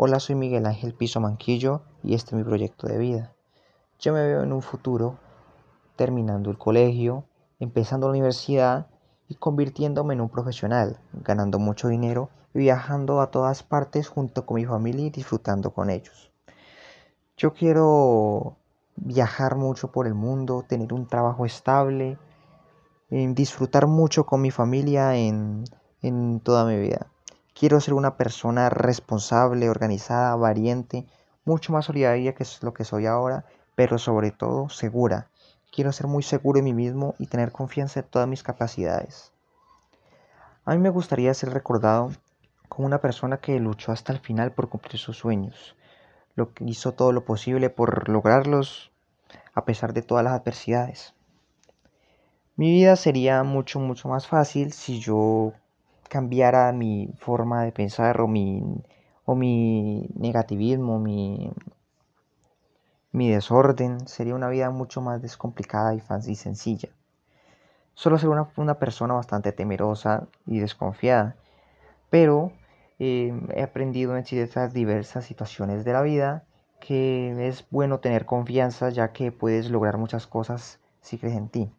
Hola, soy Miguel Ángel Piso Manquillo y este es mi proyecto de vida. Yo me veo en un futuro terminando el colegio, empezando la universidad y convirtiéndome en un profesional, ganando mucho dinero y viajando a todas partes junto con mi familia y disfrutando con ellos. Yo quiero viajar mucho por el mundo, tener un trabajo estable, disfrutar mucho con mi familia en, en toda mi vida. Quiero ser una persona responsable, organizada, valiente, mucho más solidaria que es lo que soy ahora, pero sobre todo segura. Quiero ser muy seguro en mí mismo y tener confianza en todas mis capacidades. A mí me gustaría ser recordado como una persona que luchó hasta el final por cumplir sus sueños, lo que hizo todo lo posible por lograrlos a pesar de todas las adversidades. Mi vida sería mucho, mucho más fácil si yo cambiara mi forma de pensar o mi, o mi negativismo, mi, mi desorden, sería una vida mucho más descomplicada y, fácil y sencilla. Solo ser una, una, persona bastante temerosa y desconfiada, pero eh, he aprendido en ciertas diversas situaciones de la vida que es bueno tener confianza ya que puedes lograr muchas cosas si crees en ti.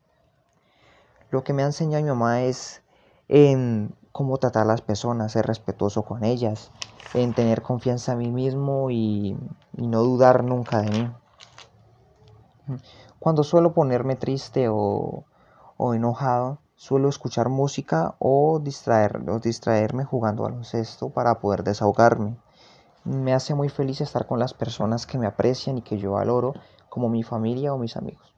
Lo que me ha enseñado mi mamá es en cómo tratar a las personas, ser respetuoso con ellas, en tener confianza en mí mismo y, no dudar nunca de mí. Cuando suelo ponerme triste o, enojado, suelo escuchar música o, o distraerme jugando baloncesto para poder desahogarme. Me hace muy feliz estar con las personas que me aprecian y que yo valoro, como mi familia o mis amigos.